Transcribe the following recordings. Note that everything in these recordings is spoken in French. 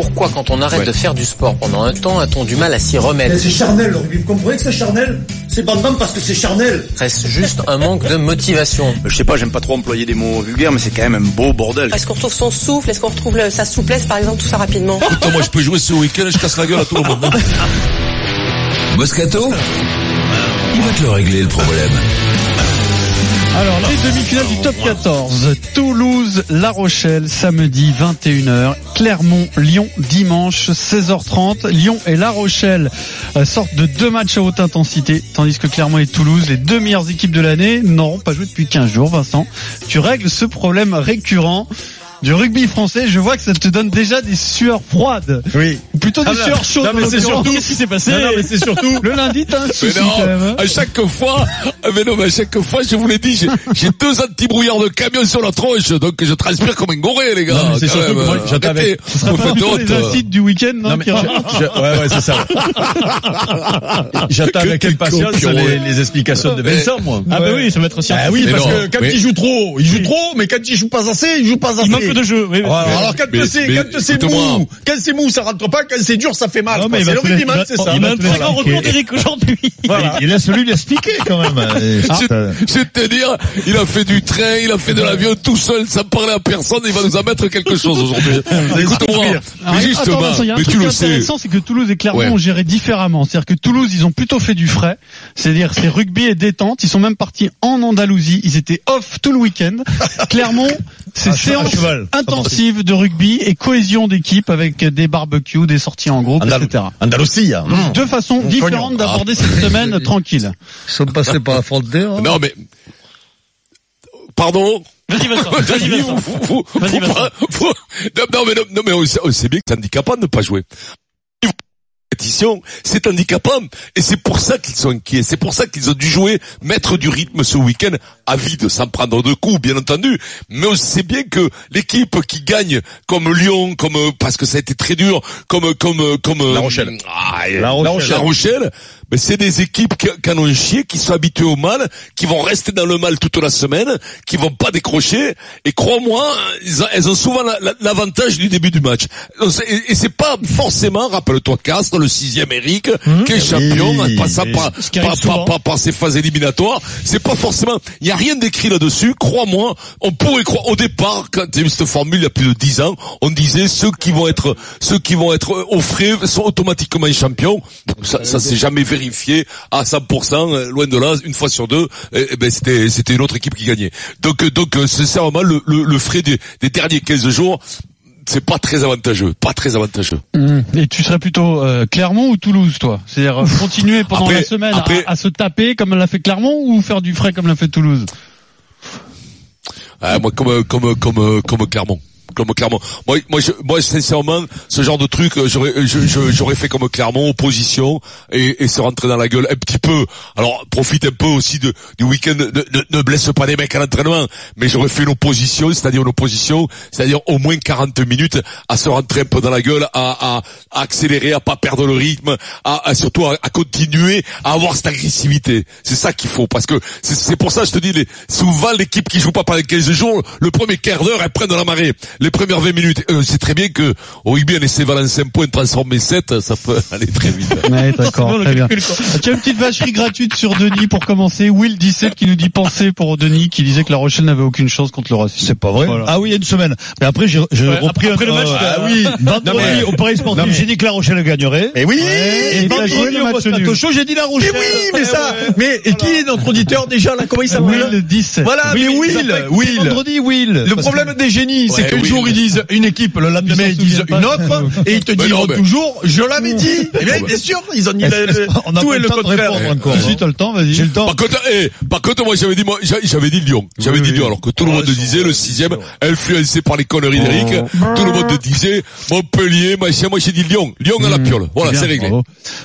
pourquoi quand on arrête de faire du sport pendant un temps, a-t-on du mal à s'y remettre C'est charnel le rugby, vous comprenez que c'est charnel? C'est bandant parce que c'est charnel Reste juste un manque de motivation. Je sais pas, j'aime pas trop employer des mots vulgaires, mais c'est quand même un beau bordel. Est-ce qu'on retrouve son souffle? Est-ce qu'on retrouve le- sa souplesse, par exemple, tout ça rapidement? Moi je peux jouer ce week-end et je casse la gueule à tout le monde. Moscato? Il va te le régler le problème. Alors, les demi-finales du top 14. Toulouse, La Rochelle, samedi 21h. Clermont, Lyon, dimanche 16h30. Lyon et La Rochelle euh, sortent de deux matchs à haute intensité, tandis que Clermont et Toulouse, les deux meilleures équipes de l'année, n'auront pas joué depuis 15 jours. Vincent, tu règles ce problème récurrent du rugby français. Je vois que ça te donne déjà des sueurs froides. Oui. Ou plutôt des Ah sueurs chaudes. non, mais c'est surtout- Qu'est-ce qui s'est passé Non, non, mais c'est surtout- Le lundi, t'as un Mais souci non, quand même. hein. à chaque fois, ah, mais non, mais à chaque fois, je vous l'ai dit, j'ai j'ai deux anti-brouillards de camion sur la tronche, donc je transpire comme un goré, les gars. Non, mais c'est surtout même. que moi, Ce vous faites honte. les acides du week-end, non, Non, mais je- je- ouais, ouais, c'est ça. J'attends avec impatience les, les explications de Vincent, moi. Ah bah oui, ça va être aussi Ah oui, parce que quand il joue trop, il joue trop, mais quand il joue pas assez, il joue pas assez. De jeu. Oui, Voilà, alors quand Mais- c'est quand c'est mou, quand c'est mou, ça rentre pas, quand c'est dur, ça fait mal. C'est le rugbyman, c'est ça. Il a un très grand recours d'Eric aujourd'hui. Il laisse-lui l'expliquer quand même. Je vais te dire, il a fait du train, il a fait de l'avion tout seul, sans parler à personne, il va nous en mettre quelque chose aujourd'hui. Écoute-moi, Ah, mais justement, attends, Vincent, il y a un mais tu le sais. intéressant, c'est que Toulouse et Clermont Ouais. ont géré différemment. C'est-à-dire que Toulouse, ils ont plutôt fait du frais. C'est-à-dire, c'est rugby et détente. Ils sont même partis en Andalousie. Ils étaient off tout le week-end. Clermont, c'est séance cheval. intensive de rugby et cohésion d'équipe avec des barbecues, des sorties en groupe, etc. Andalousie, hein. Deux façons différentes d'aborder cette semaine tranquille. Ils sont passés par la frontière. hein. Non, mais, pardon? Vas-y, Vincent. Vas-y, Vincent. Vous- Non, non, mais, non, mais on sait, on sait bien que c'est handicapant de ne pas jouer. C'est handicapant. Et c'est pour ça qu'ils sont inquiets. C'est pour ça qu'ils ont dû jouer, mettre du rythme ce week-end, à vide, sans prendre de coups, bien entendu. Mais on sait bien que l'équipe qui gagne, comme Lyon, comme, parce que ça a été très dur, comme, comme, comme, La Rochelle. Ah, La Rochelle. La Rochelle, mais c'est des équipes qui, qui en ont chié, qui sont habituées au mal, qui vont rester dans le mal toute la semaine, qui vont pas décrocher. Et crois-moi, elles ont souvent la- la- l'avantage du début du match. Et, et c'est pas forcément, rappelle-toi Castres, le sixième Eric, qui est champion, Oui, en passant par, ces phases éliminatoires. C'est pas forcément, il y a rien d'écrit là-dessus. Crois-moi, on pourrait croire, au départ, quand il y a eu cette formule il y a plus de dix ans, on disait ceux qui vont être, ceux qui vont être au frais sont automatiquement champions. Ça, ça s'est jamais vérifié à 100%, euh, loin de là, une fois sur deux, eh, eh ben c'était, c'était une autre équipe qui gagnait. Donc, donc, euh, sincèrement, le, le, le frais des, des derniers 15 jours, c'est pas très avantageux, pas très avantageux. Mmh. Et tu serais plutôt euh, Clermont ou Toulouse, toi? C'est-à-dire euh, continuer pendant Après- la semaine après- à, à se taper comme l'a fait Clermont ou faire du frais comme l'a fait Toulouse? Ah, moi, comme, comme, comme, comme Clermont. Comme Clermont. Moi, moi, je, moi, sincèrement, ce genre de truc, euh, j'aurais, je- j'aurais fait comme Clermont, opposition, et, et se rentrer dans la gueule un petit peu. Alors, profite un peu aussi de, du week-end, ne, ne, ne blesse pas des mecs à l'entraînement, mais j'aurais fait une opposition, c'est-à-dire une opposition, c'est-à-dire au moins 40 minutes à se rentrer un peu dans la gueule, à, à, à accélérer, à pas perdre le rythme, à, surtout à, continuer à avoir cette agressivité. C'est ça qu'il faut, parce que c'est, c'est pour ça, je te dis, les, souvent l'équipe qui joue pas pendant 15 jours, le premier quart d'heure, elle prend de la marée. Les premières 20 minutes, euh, c'est très bien que au rugby, on essaie balancer un point, transformer 7, ça peut aller très vite. Ouais, d'accord, très bien. Tu as une petite vacherie gratuite sur Denis pour commencer. Will 17 qui nous dit penser pour Denis qui disait que la Rochelle n'avait aucune chance contre le Racing. C'est pas vrai. Voilà. Ah oui, il y a une semaine. Mais après, j'ai Ouais, repris après- après le match, euh, t'as- ah oui, vendredi, mais- au Paris Sportif, mais- j'ai dit que la Rochelle gagnerait. Mais oui! Et Et t'as vendredi, joué le au. Show, j'ai dit la Mais Rochelle. oui, mais ça, mais, et qui est notre auditeur déjà, là? Comment il s'appelle? Will 17. Voilà, mais Will, Will. Vendredi, Will. Le problème des génies, c'est que oui. Jour ils disent une équipe, le lendemain ils disent une autre, et ils te diront toujours, je l'avais dit. Eh bien, bien sûr, ils ont dit On a tout pas et le le temps de contraire. répondre encore. Si t'as le temps, vas-y. J'ai le temps. Par contre, eh, par contre, moi j'avais dit, moi, j'a- j'avais dit Lyon. J'avais dit. Lyon, alors que tout le Ah, monde disait le sixième, influencé par les conneries d'Eric. Tout le monde disait Montpellier, machin. Moi j'ai dit Lyon. Lyon à la piole. Voilà, c'est réglé.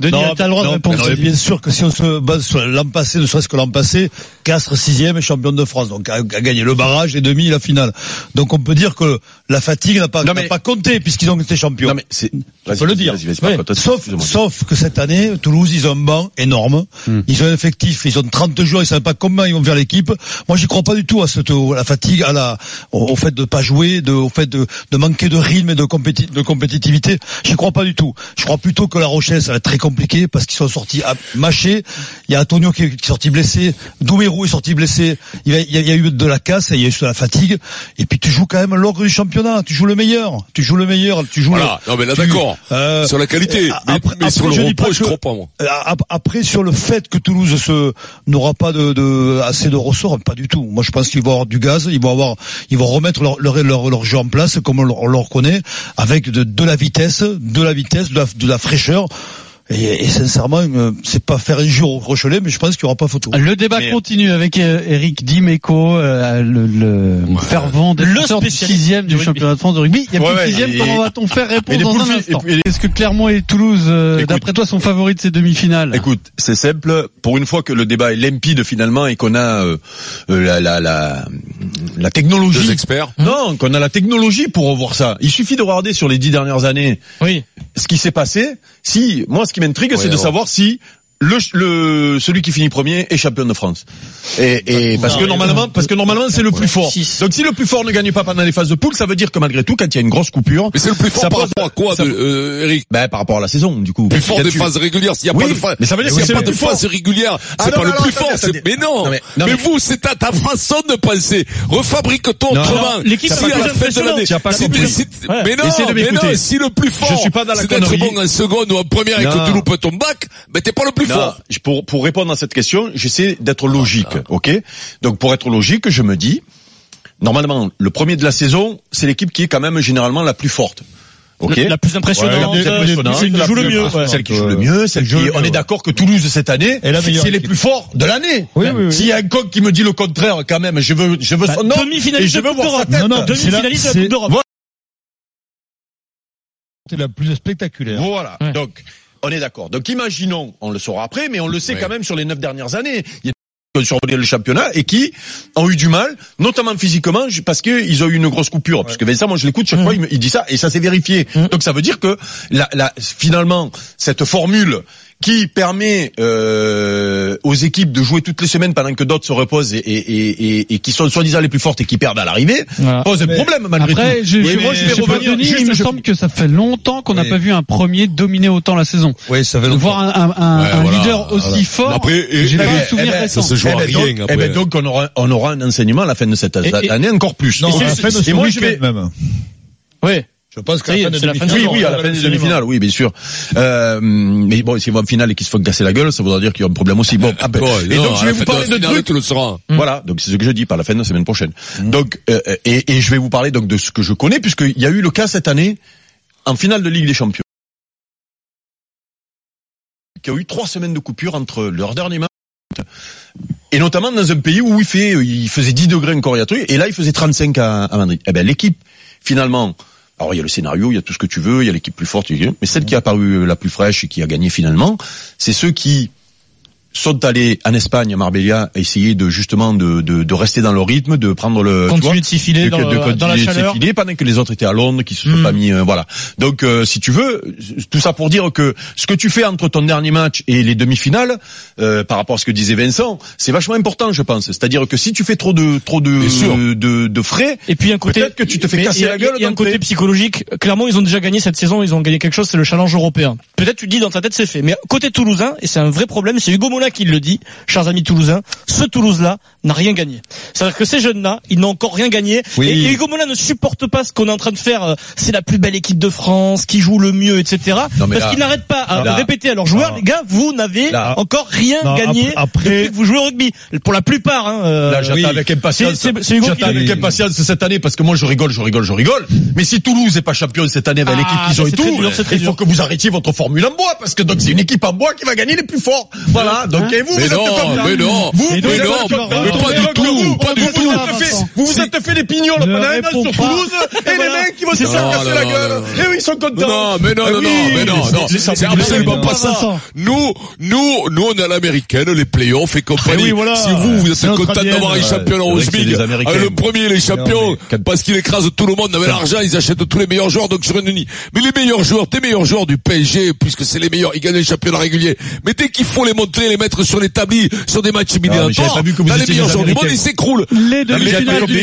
Denis, Non, t'as le droit de non, répondre. bien sûr que si on se base sur l'an passé, ne serait-ce que l'an passé, Castres sixième champion de France, donc a, a gagné le barrage et demi la finale. Donc on peut dire que la fatigue n'a pas, mais- compté puisqu'ils ont été champions. Non mais c'est. On peut le dire. Ouais. Sauf, sauf que cette année, Toulouse, ils ont un banc énorme. Ils ont un effectif, ils ont 30 joueurs, ils savent pas comment ils vont faire l'équipe. Moi, j'y crois pas du tout à cette, à la fatigue, à la, au, au fait de pas jouer, de, au fait de, de manquer de rythme et de, compéti- de compétitivité. J'y crois pas du tout. Je crois plutôt que la Rochelle, ça va être très compliqué parce qu'ils sont sortis à mâcher. Il y a Antonio qui est, qui est sorti blessé. Doumerou est sorti blessé. Il y, a, il y eu de la casse, et il y a eu de la fatigue. Et puis tu joues quand même l'ogre du championnat. Tu joues le meilleur. Tu joues le meilleur. Tu joues Voilà. le- Non, mais là, d'accord. euh, Sur la qualité. euh, Mais, après- mais sur le je repos, je crois pas, moi. euh, ap- Après, sur le fait que Toulouse se n'aura pas de, de assez de ressorts, pas du tout. Moi, je pense qu'ils vont avoir du gaz, ils vont avoir, ils vont remettre leur leur, leur, leur jeu en place comme on, le- on le reconnaît, avec de, de la vitesse, de la vitesse, de la, de la fraîcheur. Et, et sincèrement, euh, c'est pas faire injure au Rochelet, mais je pense qu'il y aura pas photo. Le débat Mais- continue avec euh, Eric Dimeco, euh, le, le fervent défenseur du sixième du championnat de France de rugby. Il y a Ouais, plus de ouais, sixième, et- comment va-t-on faire répondre dans poules un instant Est-ce que Clermont et Toulouse, euh, d'après toi, sont favoris de ces demi-finales? Écoute, c'est simple. Pour une fois que le débat est limpide finalement et qu'on a euh, euh, la, la, la, la technologie. Deux experts. Non, qu'on a la technologie pour revoir ça. Il suffit de regarder sur les dix dernières années Oui. ce qui s'est passé. Si, moi, ce qui m'intrigue, c'est de savoir si le, le celui qui finit premier est champion de France. Et, et parce que normalement, parce que normalement, c'est le plus fort. Donc, si le plus fort ne gagne pas pendant les phases de poule, ça veut dire que malgré tout, quand il y a une grosse coupure, Mais c'est le plus fort Ça par rapport à quoi, ça- de, euh, Eric ben, par rapport à la saison, du coup. plus fort des Là-dessus. phases régulières. S'il n'y a Oui, pas de phase, mais ça veut dire s'il que y c'est a pas de phase régulière, Ah c'est non, pas non, le non, plus attendez, fort. Mais non. Non, mais- non, mais mais- vous, c'est ta, ta façon de penser. Refabrique-toi Non, autrement. non, l'équipe si à la fin de l'année. Tu mais non, mais non, si le plus fort, c'est d'être bon en seconde ou en première et que Non. tu loupes ton bac, ben t'es pas le plus Non, fort. je- pour, pour répondre à cette question, j'essaie d'être logique, ok? Donc pour être logique, je me dis, normalement, le premier de la saison, c'est l'équipe qui est quand même généralement la plus forte. Ok? La plus impressionnante, Ouais, la plus impressionnante, celle qui joue le plus- mieux. ouais. Celle qui joue le mieux, celle joue qui, le on est d'accord que Toulouse cette année, Et la meilleure c'est les plus forts de l'année. Oui, oui, oui. S'il y a un coq qui me dit le contraire, quand même, je veux, je veux Bah, son nom, et Demi-finaliste je de veux Coupe voir sa d'Europe. tête. Non, non, c'est la- Demi-finaliste de la c'est- Coupe d'Europe. C'est la plus spectaculaire. Voilà. Ouais. Donc, on est d'accord. Donc, imaginons, on le saura après, mais on le sait quand même sur les neuf dernières années. Il y a des qui ont survolé le championnat et qui ont eu du mal, notamment physiquement, parce qu'ils ont eu une grosse coupure. Parce que Vincent, moi je l'écoute chaque Mmh. fois, il, me- il dit ça et ça s'est vérifié. Mmh. Donc ça veut dire que la, la, finalement cette formule qui permet euh, aux équipes de jouer toutes les semaines pendant que d'autres se reposent et, et, et, et, et qui sont soi-disant les plus fortes et qui perdent à l'arrivée, Voilà. pose un Mais- problème malgré Après, tout. je, Oui, je, moi, je vais je sais pas, revenir Denis, juste il me semble que ça fait longtemps qu'on n'a Oui. pas vu un premier dominer autant la saison. Oui, ça fait De longtemps. voir un, un, un- Ouais, un voilà, leader aussi voilà. fort, Après, j'ai eh pas ben, de souvenir eh ben, récent. ça se joue à Eh ben, rien donc, après. eh ben, donc on aura, on aura un enseignement à la fin de cette Et- et- année encore plus. Non, Et de moi je vais. Oui. Je pense qu'à la de la fin de oui, oui, à la fin des demi-finales, oui, bien sûr. Euh, mais bon, s'ils vont en finale et qu'ils se font casser la gueule, ça voudra dire qu'il y a un problème aussi. Bon, ah ben, Bon, et non, donc je vais vous de parler de finale, trucs. tu le sauras. Voilà, donc c'est ce que je dis par la fin de la semaine prochaine. Donc, euh, et, et je vais vous parler donc de ce que je connais, puisqu'il y a eu le cas cette année en finale de Ligue des Champions, qui a eu trois semaines de coupure entre leur dernier match et notamment dans un pays où il fait, il faisait 10 degrés encore il y a truc, et là il faisait 35 à, à Madrid. Eh ben l'équipe finalement. Alors il y a le scénario, il y a tout ce que tu veux, il y a l'équipe plus forte, mais celle qui a paru la plus fraîche et qui a gagné finalement, c'est ceux qui sont allés en Espagne, à Marbella, essayer de justement de, de, de rester dans le rythme, de prendre le tu vois, Continuer de s'y filer de- dans, de dans la continuer de chaleur. s'effiler pendant que les autres étaient à Londres, qui se sont Mm. pas mis, euh, voilà. Donc, euh, si tu veux, tout ça pour dire que ce que tu fais entre ton dernier match et les demi-finales, euh, par rapport à ce que disait Vincent, c'est vachement important, je pense. C'est-à-dire que si tu fais trop de trop de de, de frais, Et puis un côté, Peut-être que tu te fais casser il y a- la gueule Il y a un côté psychologique. Clairement, ils ont déjà gagné cette saison. Ils ont gagné quelque chose. C'est le challenge européen. Peut-être tu te dis dans ta tête c'est fait. Mais côté toulousain, et c'est un vrai problème, c'est Hugo Mola qui le dit, chers amis toulousains, ce Toulouse-là n'a rien gagné. C'est-à-dire que ces jeunes-là, ils n'ont encore rien gagné. Oui. Et, Hugo Mola ne supporte pas ce qu'on est en train de faire. euh, C'est la plus belle équipe de France, qui joue le mieux, etc. Non, parce qu'ils n'arrêtent pas à là- répéter à leurs joueurs, les gars, vous n'avez encore rien Non, gagné après- depuis que vous jouez au rugby. Pour la plupart, hein, euh, Là, j'attends oui. avec impatience. J'attends avec impatience cette année parce que moi je rigole, je rigole, je rigole. Mais si Toulouse est pas champion cette année avec Ah, l'équipe qu'ils ont et tout, dur, il faut dur. que vous arrêtiez votre formule en bois parce que donc c'est une équipe en bois qui va gagner les plus forts. Voilà. Vous, Mais vous êtes non, comme mais non, Vous, mais non, mais pas du tout, pas du tout. vous fait des pignoles Ne pendant un an réponds sur. Toulouse, et les mecs, ils vont se faire casser Non, la gueule. Et oui, ils sont contents. Non, mais non, non, non, mais non, c'est- non, c'est- absolument c'est- pas ça. Nous, nous, nous, on est à l'américaine, les playoffs et compagnie. Eh. Si vous, vous C'est êtes content d'avoir un champion des Américains. ah, le premier, les champions, parce qu'il écrase tout le monde avec l'argent, ils achètent tous les meilleurs joueurs, donc sur une unie. Mais les meilleurs joueurs, tes meilleurs joueurs du PSG, puisque c'est les meilleurs, ils gagnent les championnats réguliers. Mais dès qu'il faut les montrer, les mettre sur l'établi, sur des matchs éliminatoires, les meilleurs joueurs du monde, ils s'écroulent. Les demi-finales du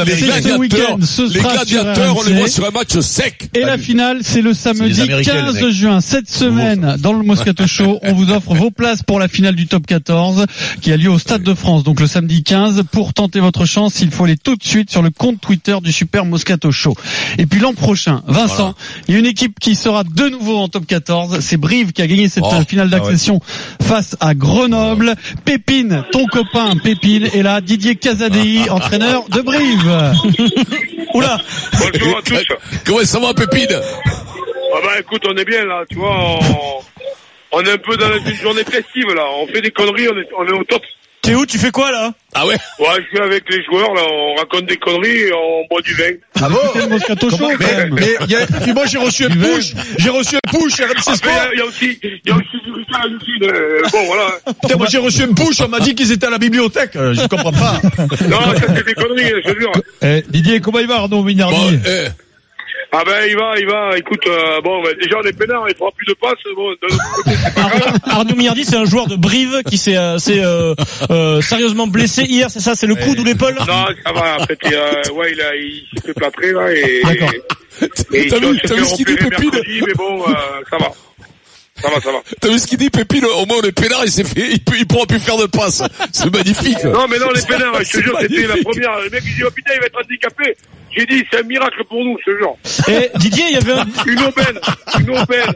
oublié top que vous étiez 14, des c'est Américains. ce week-end, ce les gladiateurs, on les voit sur un match sec. Et la finale, c'est le samedi Américains, les 15 mecs. juin. Cette semaine, dans le Moscato Show, on vous offre vos places pour la finale du top 14 qui a lieu au Stade de France, donc le samedi 15. Pour tenter votre chance, il faut aller tout de suite sur le compte Twitter du Super Moscato Show. Et puis l'an prochain, Vincent, il y a une équipe qui sera de nouveau en top 14. C'est Brive qui a gagné cette Oh. finale d'accession face à Grenoble. Pépine, ton copain Pépine, est là. Didier Casadei, entraîneur de Brive. Oula Bonjour à tous. Comment ça va, Pépine? Ah bah écoute, on est bien là, tu vois. On, on est un peu dans une journée festive là. On fait des conneries, on est, on est au top. T'es où Tu fais quoi là? Ah ouais? Ouais, je suis avec les joueurs là, on raconte des conneries et on boit du vin. Ah bon? C'est le Moscato Show, quand mais, même. mais, y a- puis moi j'ai reçu un push, j'ai reçu un push RMC Sport. il y a aussi, il y a aussi du Ricard Lucide. euh, Bon voilà. Putain, moi j'ai reçu un push, on m'a dit qu'ils étaient à la bibliothèque, Euh, je comprends pas. Non, ça c'est des conneries, je te jure. Eh, Didier, comment il va Arnaud Minardi? Bon, eh, Ah ben il va, il va. Écoute, euh, bon, ben, déjà on est peinard, il fera plus de passes. Bon, Arnaud Millardi, c'est un joueur de Brive qui s'est euh, s'est, euh, euh, sérieusement blessé hier, c'est ça C'est le coude ou l'épaule Non, ça va. En fait, euh, ouais, il a, il s'est fait plâtrer là et. D'accord. et T'as il vu- t'as vu ce qu'il dit, Pépine mercredi, Mais bon, euh, ça va. Ça va, ça va. T'as vu ce qu'il dit, Pépine? Au moins, on est peinard, il s'est fait, il, peut, il pourra plus faire de passe. C'est magnifique. Non, mais non, les peinards, je te jure, c'était la première. Le mec, il dit, oh putain, il va être handicapé. J'ai dit, c'est un miracle pour nous, ce genre. Et Didier, il y avait un... Une aubaine. Une aubaine.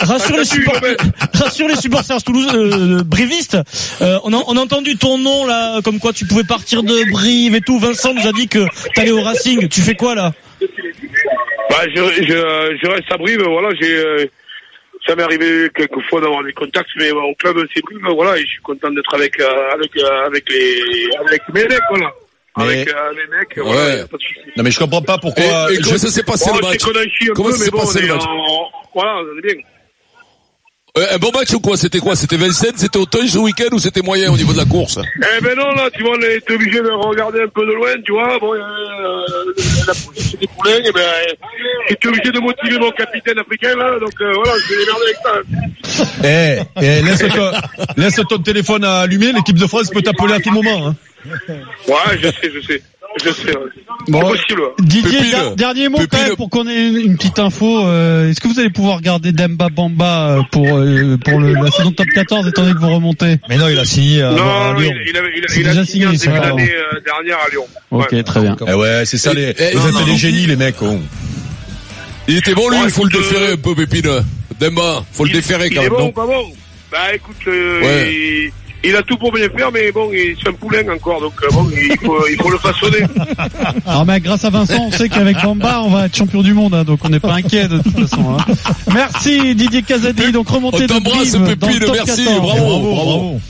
rassure les vu, supporters, rassure les supporters toulouse, euh, brivistes. Euh, on, a, on a entendu ton nom là, comme quoi tu pouvais partir de Brive et tout. Vincent nous a dit que t'allais au Racing. Tu fais quoi là? Bah, je, je, je reste à Brive, voilà, j'ai, euh, ça m'est arrivé quelques fois d'avoir des contacts, mais au club, c'est Brive, voilà, et je suis content d'être avec, euh, avec, euh, avec les, avec mes mecs, voilà. Mais- Avec, euh, mes mecs, voilà, Ouais. a pas de. Non mais je comprends pas pourquoi. et comment je- ça s'est passé Bon, le match? Comment ça s'est passé le match? voilà, on est bien. Euh, Un bon match ou quoi C'était quoi C'était Vincennes C'était Auteuil ce week-end ou c'était moyen au niveau de la course Eh ben non, là, tu vois, on est obligé de regarder un peu de loin, tu vois. Bon, euh, la police des poulains, eh ben, j'étais obligé de motiver mon capitaine africain, là, donc euh, voilà, je vais démerder avec ça. Eh, eh, laisse, ton, laisse ton téléphone allumé, l'équipe de France peut t'appeler à tout moment. Hein. Ouais, je sais, je sais. Je sais, ouais. Bon. C'est possible, ouais. Didier, dernier mot quand même pour qu'on ait une, une petite info. euh, Est-ce que vous allez pouvoir regarder Demba Bamba euh, pour euh, pour le, la saison top 14 étant donné que vous remontez Mais non, il a signé à, Non, à non, Lyon. il, il, avait, il, a- il déjà signé euh, dernière à Lyon. Ok, Ouais. très bien. Eh ouais, c'est ça les. Eh, Vous êtes des génies les mecs. oh. Il était bon lui, il faut le déférer un peu Pépine. Demba, faut le Il- déférer il quand est même, bon, non pas bon? Bah écoute. Il, a tout pour bien faire, mais bon, il- c'est un poulain encore, donc euh, bon, il faut, il faut le façonner. Alors mais grâce à Vincent, on sait qu'avec Bamba, on va être champion du monde, hein, donc on n'est pas inquiet de toute façon. hein. Merci Didier Casadi, donc remontez On de t'embrasse Brive dans le top merci, 14. bravo, bravo. bravo.